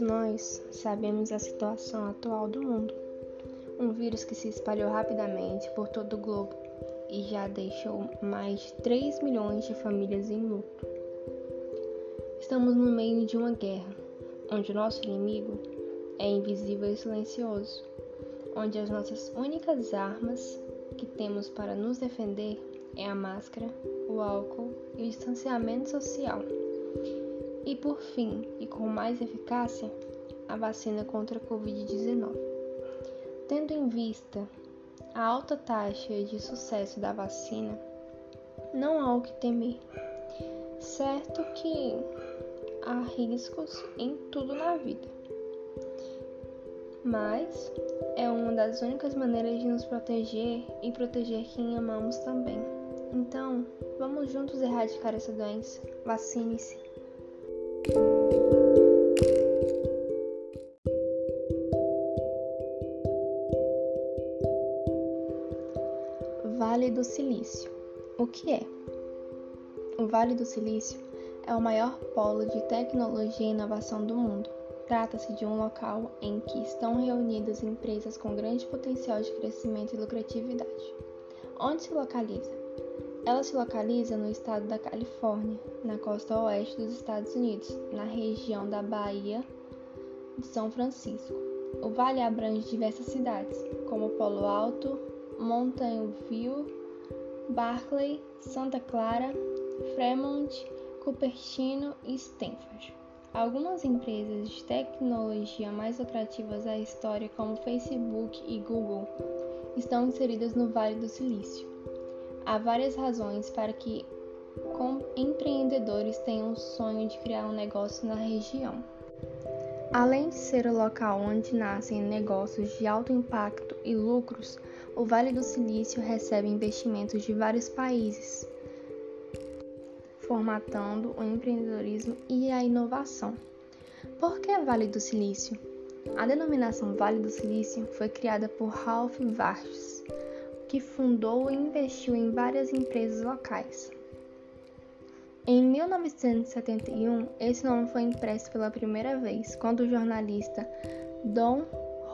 Todos nós sabemos a situação atual do mundo. Um vírus que se espalhou rapidamente por todo o globo e já deixou mais de 3 milhões de famílias em luto. Estamos no meio de uma guerra, onde o nosso inimigo é invisível e silencioso, onde as nossas únicas armas que temos para nos defender é a máscara, o álcool e o distanciamento social. E por fim, e com mais eficácia, a vacina contra a Covid-19. Tendo em vista a alta taxa de sucesso da vacina, não há o que temer. Certo que há riscos em tudo na vida, mas é uma das únicas maneiras de nos proteger e proteger quem amamos também. Então, vamos juntos erradicar essa doença. Vacine-se. Vale do Silício. O que é? O Vale do Silício é o maior polo de tecnologia e inovação do mundo. Trata-se de um local em que estão reunidas empresas com grande potencial de crescimento e lucratividade. Onde se localiza? Ela se localiza no estado da Califórnia, na costa oeste dos Estados Unidos, na região da Baía de São Francisco. O vale abrange diversas cidades, como Polo Alto, Mountain View, Barclay, Santa Clara, Fremont, Cupertino e Stanford. Algumas empresas de tecnologia mais lucrativas da história, como Facebook e Google, estão inseridas no Vale do Silício. Há várias razões para que empreendedores tenham o sonho de criar um negócio na região. Além de ser o local onde nascem negócios de alto impacto e lucros, o Vale do Silício recebe investimentos de vários países, formatando o empreendedorismo e a inovação. Por que Vale do Silício? A denominação Vale do Silício foi criada por Ralph Vargas, que fundou e investiu em várias empresas locais. Em 1971, esse nome foi impresso pela primeira vez quando o jornalista Don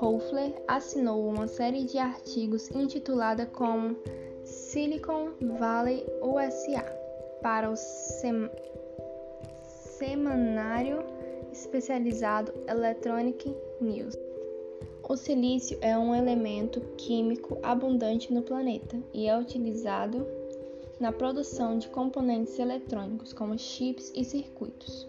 Hoefler assinou uma série de artigos intitulada como Silicon Valley USA para o sem... semanário especializado Electronic News. O silício é um elemento químico abundante no planeta e é utilizado na produção de componentes eletrônicos, como chips e circuitos.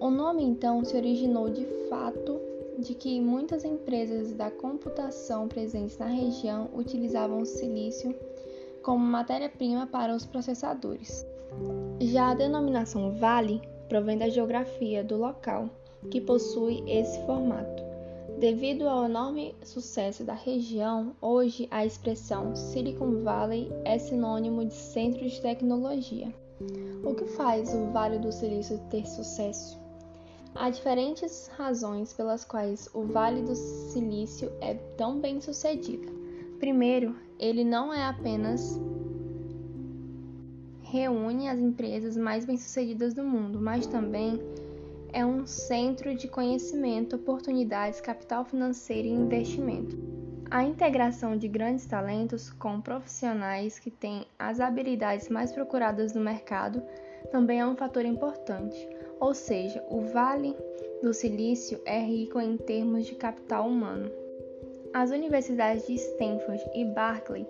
O nome então se originou de fato de que muitas empresas da computação presentes na região utilizavam o silício como matéria-prima para os processadores. Já a denominação vale provém da geografia do local, que possui esse formato. Devido ao enorme sucesso da região, hoje a expressão Silicon Valley é sinônimo de centro de tecnologia. O que faz o Vale do Silício ter sucesso? Há diferentes razões pelas quais o Vale do Silício é tão bem sucedido. Primeiro, ele não é apenas reúne as empresas mais bem-sucedidas do mundo, mas também é um centro de conhecimento, oportunidades, capital financeiro e investimento. A integração de grandes talentos com profissionais que têm as habilidades mais procuradas no mercado também é um fator importante. Ou seja, o Vale do Silício é rico em termos de capital humano. As universidades de Stanford e Berkeley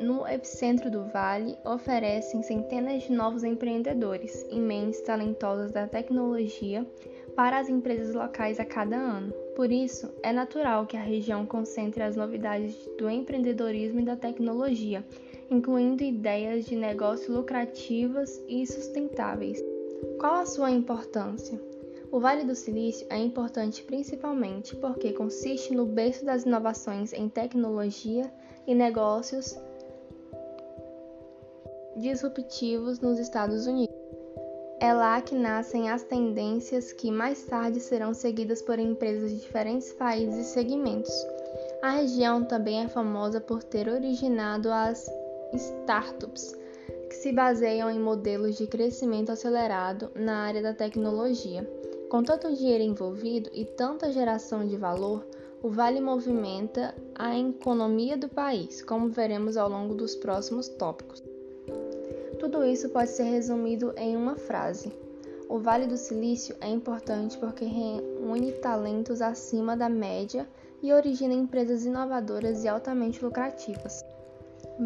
no epicentro do vale, oferecem centenas de novos empreendedores e mentes talentosas da tecnologia para as empresas locais a cada ano. Por isso, é natural que a região concentre as novidades do empreendedorismo e da tecnologia, incluindo ideias de negócio lucrativas e sustentáveis. Qual a sua importância? O Vale do Silício é importante principalmente porque consiste no berço das inovações em tecnologia e negócios disruptivos nos Estados Unidos. É lá que nascem as tendências que mais tarde serão seguidas por empresas de diferentes países e segmentos. A região também é famosa por ter originado as startups, que se baseiam em modelos de crescimento acelerado na área da tecnologia. Com tanto dinheiro envolvido e tanta geração de valor, o Vale movimenta a economia do país, como veremos ao longo dos próximos tópicos. Tudo isso pode ser resumido em uma frase: O Vale do Silício é importante porque reúne talentos acima da média e origina empresas inovadoras e altamente lucrativas.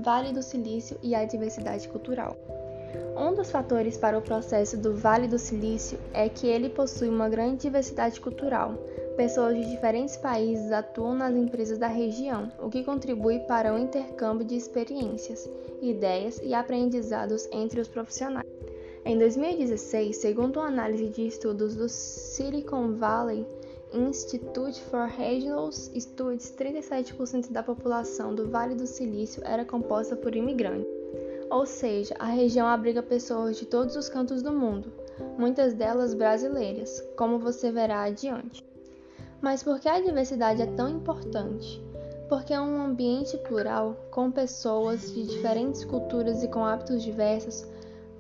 Vale do Silício e a diversidade cultural. Um dos fatores para o processo do Vale do Silício é que ele possui uma grande diversidade cultural. Pessoas de diferentes países atuam nas empresas da região, o que contribui para o intercâmbio de experiências, ideias e aprendizados entre os profissionais. Em 2016, segundo uma análise de estudos do Silicon Valley Institute for Regional Studies, 37% da população do Vale do Silício era composta por imigrantes. Ou seja, a região abriga pessoas de todos os cantos do mundo, muitas delas brasileiras, como você verá adiante. Mas por que a diversidade é tão importante? Porque é um ambiente plural, com pessoas de diferentes culturas e com hábitos diversos,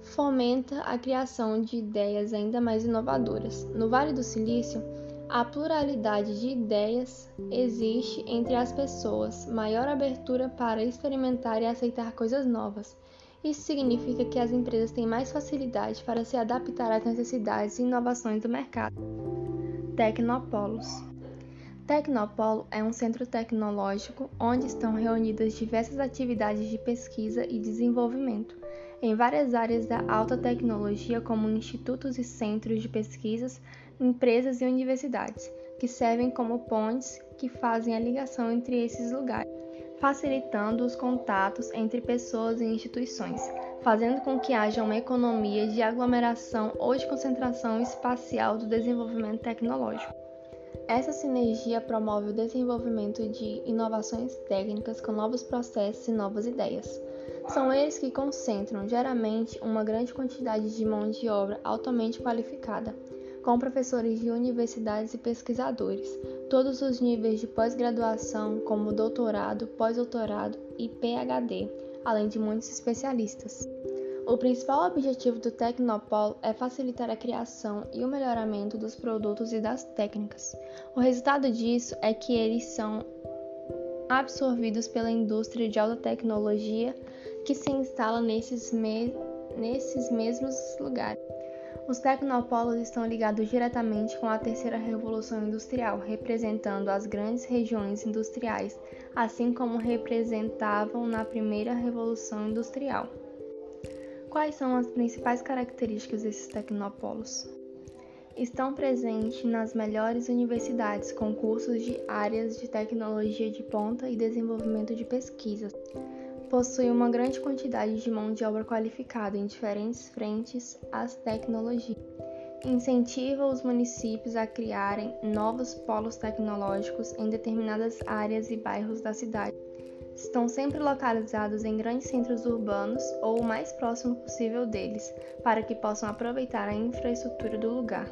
fomenta a criação de ideias ainda mais inovadoras. No Vale do Silício, a pluralidade de ideias existe entre as pessoas, maior abertura para experimentar e aceitar coisas novas. Isso significa que as empresas têm mais facilidade para se adaptar às necessidades e inovações do mercado. Tecnopolos Tecnopolo é um centro tecnológico onde estão reunidas diversas atividades de pesquisa e desenvolvimento em várias áreas da alta tecnologia, como institutos e centros de pesquisas, empresas e universidades, que servem como pontes que fazem a ligação entre esses lugares, facilitando os contatos entre pessoas e instituições, fazendo com que haja uma economia de aglomeração ou de concentração espacial do desenvolvimento tecnológico. Essa sinergia promove o desenvolvimento de inovações técnicas com novos processos e novas ideias. São eles que concentram geralmente uma grande quantidade de mão de obra altamente qualificada, com professores de universidades e pesquisadores, todos os níveis de pós-graduação, como doutorado, pós-doutorado e PhD, além de muitos especialistas. O principal objetivo do Tecnopolo é facilitar a criação e o melhoramento dos produtos e das técnicas. O resultado disso é que eles são absorvidos pela indústria de alta tecnologia que se instala nesses, me nesses mesmos lugares. Os tecnopolos estão ligados diretamente com a terceira revolução industrial, representando as grandes regiões industriais, assim como representavam na primeira revolução industrial. Quais são as principais características desses tecnopolos? Estão presentes nas melhores universidades com cursos de áreas de tecnologia de ponta e desenvolvimento de pesquisas possui uma grande quantidade de mão de obra qualificada em diferentes frentes às tecnologias. Incentiva os municípios a criarem novos polos tecnológicos em determinadas áreas e bairros da cidade. Estão sempre localizados em grandes centros urbanos ou o mais próximo possível deles, para que possam aproveitar a infraestrutura do lugar.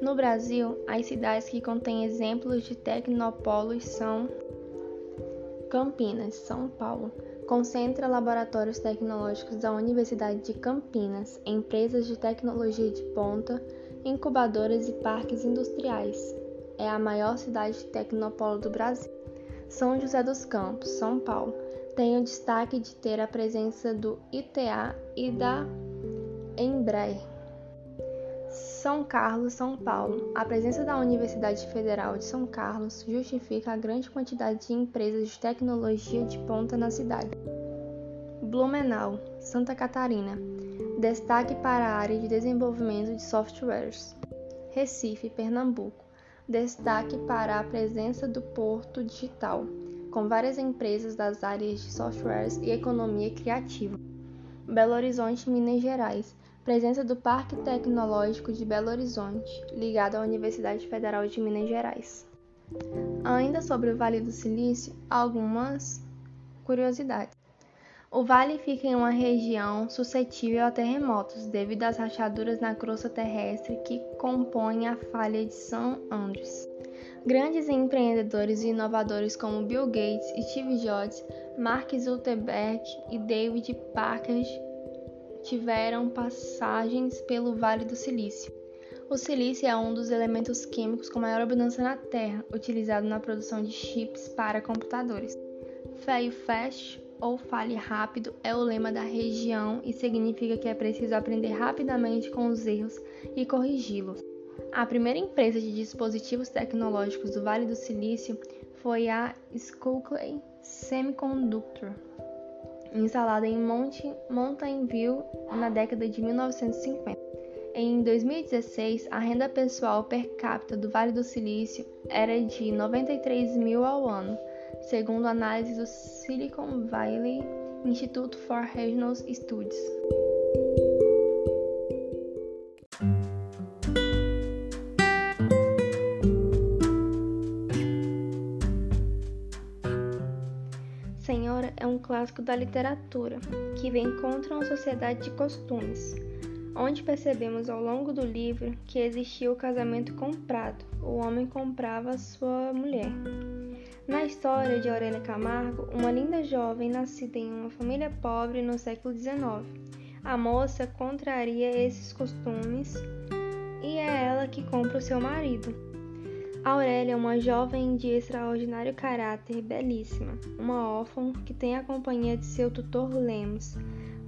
No Brasil, as cidades que contêm exemplos de tecnopolos são Campinas, São Paulo, concentra laboratórios tecnológicos da Universidade de Campinas, empresas de tecnologia de ponta, incubadoras e parques industriais. É a maior cidade tecnopolo do Brasil. São José dos Campos, São Paulo, tem o destaque de ter a presença do ITA e da Embraer. São Carlos, São Paulo. A presença da Universidade Federal de São Carlos justifica a grande quantidade de empresas de tecnologia de ponta na cidade. Blumenau, Santa Catarina. Destaque para a área de desenvolvimento de softwares. Recife, Pernambuco. Destaque para a presença do Porto Digital, com várias empresas das áreas de softwares e economia criativa. Belo Horizonte, Minas Gerais Presença do Parque Tecnológico de Belo Horizonte, ligado à Universidade Federal de Minas Gerais. Ainda sobre o Vale do Silício, algumas curiosidades. O vale fica em uma região suscetível a terremotos devido às rachaduras na crosta terrestre que compõem a falha de São Andres. Grandes empreendedores e inovadores como Bill Gates, Steve Jobs, Mark Zuckerberg e David Parker tiveram passagens pelo Vale do Silício. O silício é um dos elementos químicos com maior abundância na Terra, utilizado na produção de chips para computadores. Fail fast ou fale rápido é o lema da região e significa que é preciso aprender rapidamente com os erros e corrigi-los. A primeira empresa de dispositivos tecnológicos do Vale do Silício foi a Schuylkill Semiconductor, instalada em Mountain View na década de 1950. Em 2016, a renda pessoal per capita do Vale do Silício era de 93 mil ao ano, segundo análise do Silicon Valley Institute for Regional Studies. Senhora é um clássico da literatura que vem contra uma sociedade de costumes, onde percebemos ao longo do livro que existia o casamento comprado, o homem comprava sua mulher. Na história de Aurélia Camargo, uma linda jovem nascida em uma família pobre no século XIX, a moça contraria esses costumes e é ela que compra o seu marido. Aurélia é uma jovem de extraordinário caráter, belíssima, uma órfã que tem a companhia de seu tutor Lemos,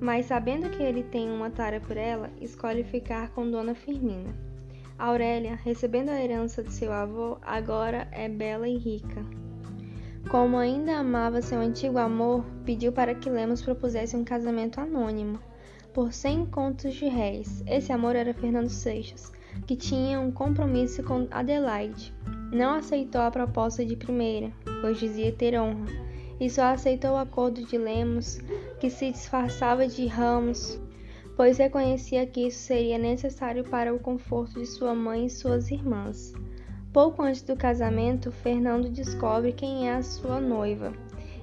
mas sabendo que ele tem uma tara por ela, escolhe ficar com Dona Firmina. Aurélia, recebendo a herança de seu avô, agora é bela e rica. Como ainda amava seu antigo amor, pediu para que Lemos propusesse um casamento anônimo, por cem contos de réis. Esse amor era Fernando Seixas, que tinha um compromisso com Adelaide. Não aceitou a proposta de primeira, pois dizia ter honra, e só aceitou o acordo de Lemos, que se disfarçava de Ramos, pois reconhecia que isso seria necessário para o conforto de sua mãe e suas irmãs. Pouco antes do casamento, Fernando descobre quem é a sua noiva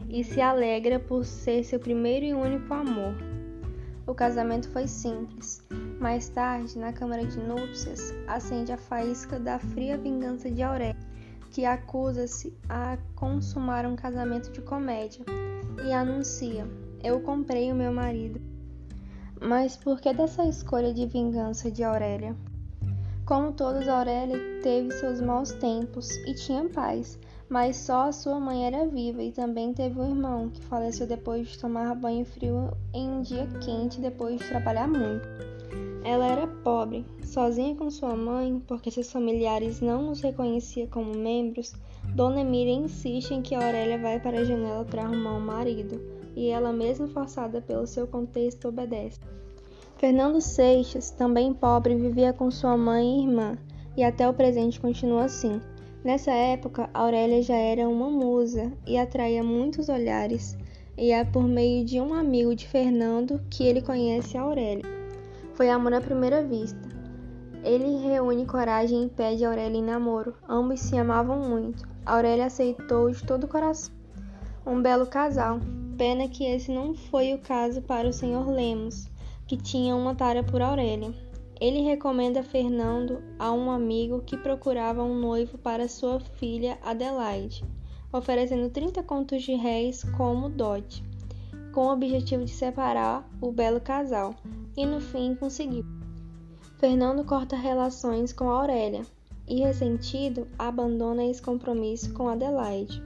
e se alegra por ser seu primeiro e único amor. O casamento foi simples. Mais tarde, na Câmara de Núpcias, acende a faísca da fria vingança de Aurélia, que acusa-se a consumar um casamento de comédia e anuncia: Eu comprei o meu marido. Mas por que dessa escolha de vingança de Aurélia? Como todos, Aurélia teve seus maus tempos e tinha paz, mas só a sua mãe era viva e também teve um irmão que faleceu depois de tomar banho frio em um dia quente depois de trabalhar muito. Ela era pobre, sozinha com sua mãe, porque seus familiares não os reconheciam como membros. Dona Emília insiste em que Aurélia vai para a janela para arrumar um marido, e ela, mesmo forçada pelo seu contexto, obedece. Fernando Seixas, também pobre, vivia com sua mãe e irmã, e até o presente continua assim. Nessa época, Aurélia já era uma musa e atraía muitos olhares, e é por meio de um amigo de Fernando que ele conhece Aurélia. Foi amor à primeira vista. Ele reúne coragem e pede Aurélia em namoro. Ambos se amavam muito. Aurélia aceitou de todo o coração. Um belo casal. Pena que esse não foi o caso para o Sr. Lemos, que tinha uma tara por Aurélia. Ele recomenda Fernando a um amigo que procurava um noivo para sua filha Adelaide, oferecendo 30 contos de réis como dote, com o objetivo de separar o belo casal, e no fim conseguiu. Fernando corta relações com Aurélia e, ressentido, abandona esse compromisso com Adelaide.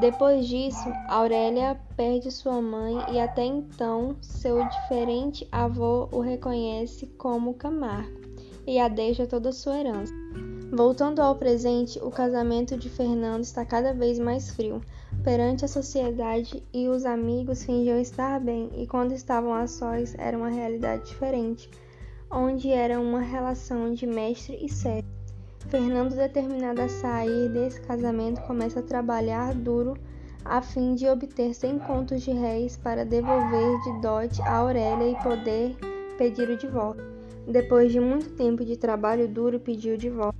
Depois disso, Aurélia perde sua mãe e até então seu diferente avô o reconhece como Camargo e a deixa toda sua herança. Voltando ao presente, o casamento de Fernando está cada vez mais frio. Perante a sociedade e os amigos fingiam estar bem, e quando estavam a sós era uma realidade diferente, onde era uma relação de mestre e servo. Fernando, determinado a sair desse casamento, começa a trabalhar duro a fim de obter cem contos de réis para devolver de dote a Aurélia e poder pedir o volta. Depois de muito tempo de trabalho duro, pediu de volta.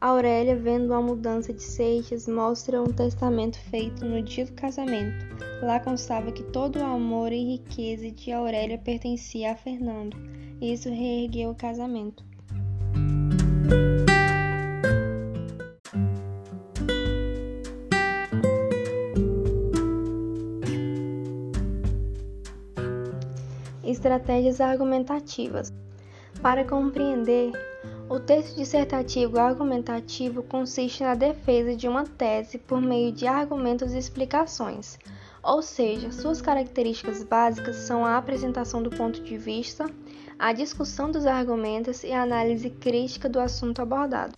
Aurélia, vendo a mudança de Seixas, mostra um testamento feito no dia do casamento. Lá constava que todo o amor e riqueza de Aurélia pertencia a Fernando. Isso reergueu o casamento. Estratégias argumentativas. Para compreender O texto dissertativo argumentativo consiste na defesa de uma tese por meio de argumentos e explicações, ou seja, suas características básicas são a apresentação do ponto de vista, a discussão dos argumentos e a análise crítica do assunto abordado.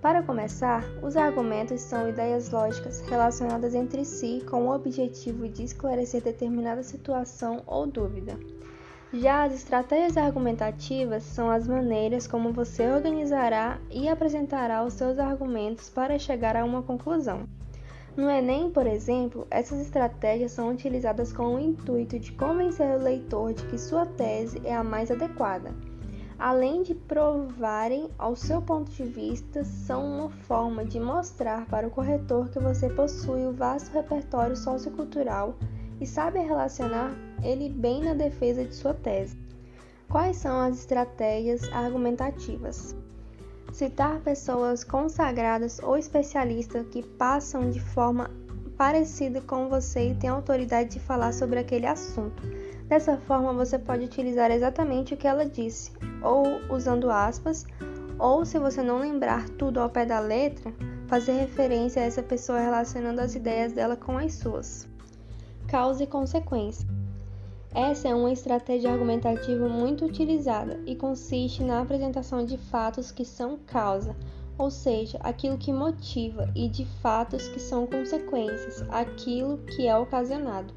Para começar, os argumentos são ideias lógicas relacionadas entre si com o objetivo de esclarecer determinada situação ou dúvida. Já as estratégias argumentativas são as maneiras como você organizará e apresentará os seus argumentos para chegar a uma conclusão. No Enem, por exemplo, essas estratégias são utilizadas com o intuito de convencer o leitor de que sua tese é a mais adequada. Além de provarem ao seu ponto de vista, são uma forma de mostrar para o corretor que você possui o vasto repertório sociocultural e sabe relacionar ele bem na defesa de sua tese. Quais são as estratégias argumentativas? Citar pessoas consagradas ou especialistas que passam de forma parecida com você e têm autoridade de falar sobre aquele assunto. Dessa forma, você pode utilizar exatamente o que ela disse, ou usando aspas, ou se você não lembrar tudo ao pé da letra, fazer referência a essa pessoa relacionando as ideias dela com as suas causa e consequência. Essa é uma estratégia argumentativa muito utilizada e consiste na apresentação de fatos que são causa, ou seja, aquilo que motiva, e de fatos que são consequências, aquilo que é ocasionado.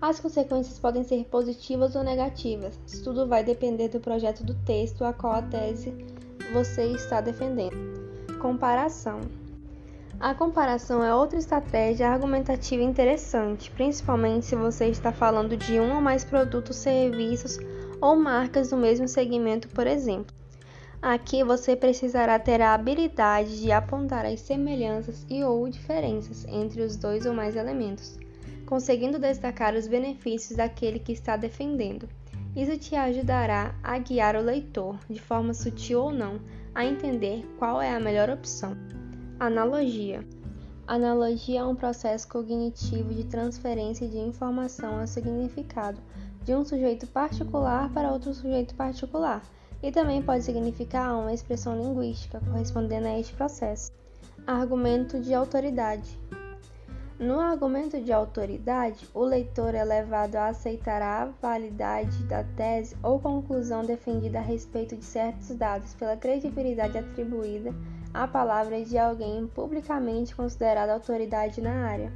As consequências podem ser positivas ou negativas, tudo vai depender do projeto do texto a qual a tese você está defendendo. Comparação. A comparação é outra estratégia argumentativa interessante, principalmente se você está falando de um ou mais produtos, serviços ou marcas do mesmo segmento, por exemplo. Aqui você precisará ter a habilidade de apontar as semelhanças e ou diferenças entre os dois ou mais elementos, conseguindo destacar os benefícios daquele que está defendendo. Isso te ajudará a guiar o leitor, de forma sutil ou não, a entender qual é a melhor opção. Analogia. Analogia é um processo cognitivo de transferência de informação a significado de um sujeito particular para outro sujeito particular, e também pode significar uma expressão linguística correspondendo a este processo. Argumento de autoridade. No argumento de autoridade, o leitor é levado a aceitar a validade da tese ou conclusão defendida a respeito de certos dados pela credibilidade atribuída a palavra de alguém publicamente considerado autoridade na área.